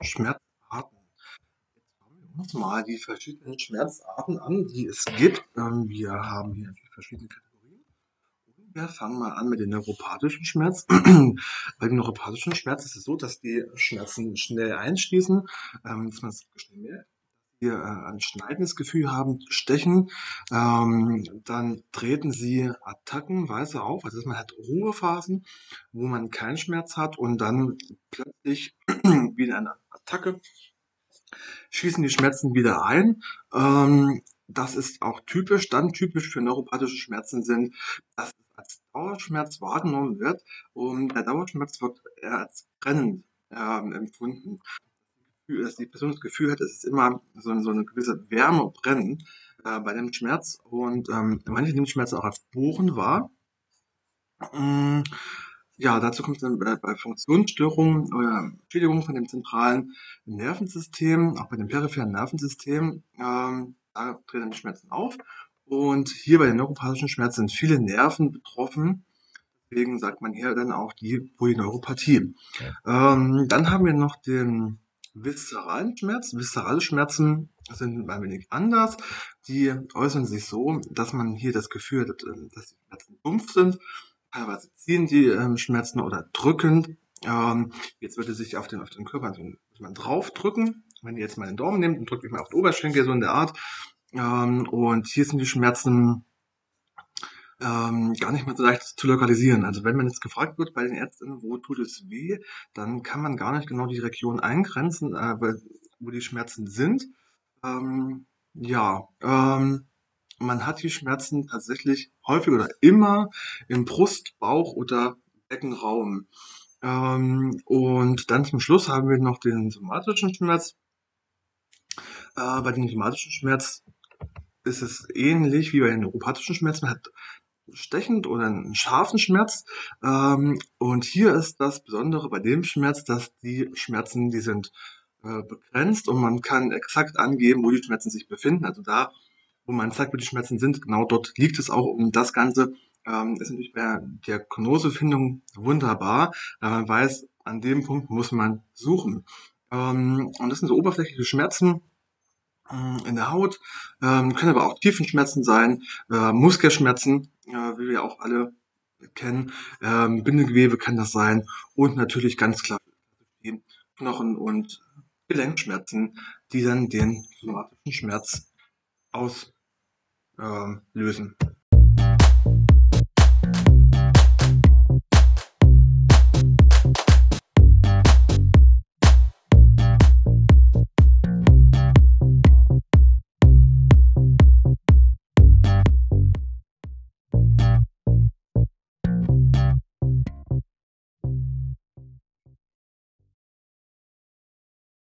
Schmerzarten. Jetzt schauen wir uns mal die verschiedenen Schmerzarten an, die es gibt. Ähm, wir haben hier verschiedene Kategorien. Wir fangen mal an mit dem neuropathischen Schmerz. Bei dem neuropathischen Schmerz ist es so, dass die Schmerzen schnell einschließen, ähm, dass man es schnell merkt wir äh, ein schneidendes Gefühl haben, stechen, ähm, dann treten sie attackenweise auf, also man hat Ruhephasen, wo man keinen Schmerz hat und dann plötzlich wieder eine Attacke, schießen die Schmerzen wieder ein. Ähm, das ist auch typisch, dann typisch für neuropathische Schmerzen sind, dass es als Dauerschmerz wahrgenommen wird und der Dauerschmerz wird eher als brennend ähm, empfunden dass die Person das Gefühl hat, es ist immer so, so eine gewisse Wärme und Brennen äh, bei dem Schmerz. Und ähm, manche nehmen Schmerz auch als Bohren wahr. Ähm, ja, dazu kommt es dann bei, bei Funktionsstörungen oder Schädigungen von dem zentralen Nervensystem, auch bei dem peripheren Nervensystem, ähm, da treten die Schmerzen auf. Und hier bei den neuropathischen Schmerzen sind viele Nerven betroffen. Deswegen sagt man hier dann auch die Polyneuropathie. Okay. Ähm, dann haben wir noch den viszeralen Schmerz. Viszerale Schmerzen sind ein wenig anders. Die äußern sich so, dass man hier das Gefühl hat, ähm, dass die Schmerzen dumpf sind. Teilweise ziehen die ähm, Schmerzen oder drückend. Ähm, jetzt würde sich auf den, auf den Körper so man draufdrücken. Wenn ihr jetzt mal den Daumen nehmt und drückt euch mal auf den Oberschenkel, so in der Art. Und hier sind die Schmerzen ähm, gar nicht mehr so leicht zu lokalisieren. Also wenn man jetzt gefragt wird bei den Ärzten, wo tut es weh, dann kann man gar nicht genau die Region eingrenzen, äh, wo die Schmerzen sind. Ähm, ja, ähm, man hat die Schmerzen tatsächlich häufig oder immer im Brust, Bauch oder Beckenraum. Ähm, und dann zum Schluss haben wir noch den somatischen Schmerz. Äh, bei dem somatischen Schmerz ist es ähnlich wie bei den neuropathischen Schmerzen. Man hat stechend oder einen scharfen Schmerz. Ähm, und hier ist das Besondere bei dem Schmerz, dass die Schmerzen, die sind äh, begrenzt und man kann exakt angeben, wo die Schmerzen sich befinden. Also da, wo man zeigt, wo die Schmerzen sind, genau dort liegt es auch. Und das Ganze ähm, ist natürlich bei der Diagnosefindung wunderbar, weil man weiß, an dem Punkt muss man suchen. Ähm, und das sind so oberflächliche Schmerzen, in der Haut, ähm, können aber auch Tiefenschmerzen sein, äh, Muskelschmerzen, äh, wie wir auch alle kennen, ähm, Bindegewebe kann das sein und natürlich ganz klar die Knochen- und Gelenkschmerzen, die dann den somatischen Schmerz auslösen. Ähm,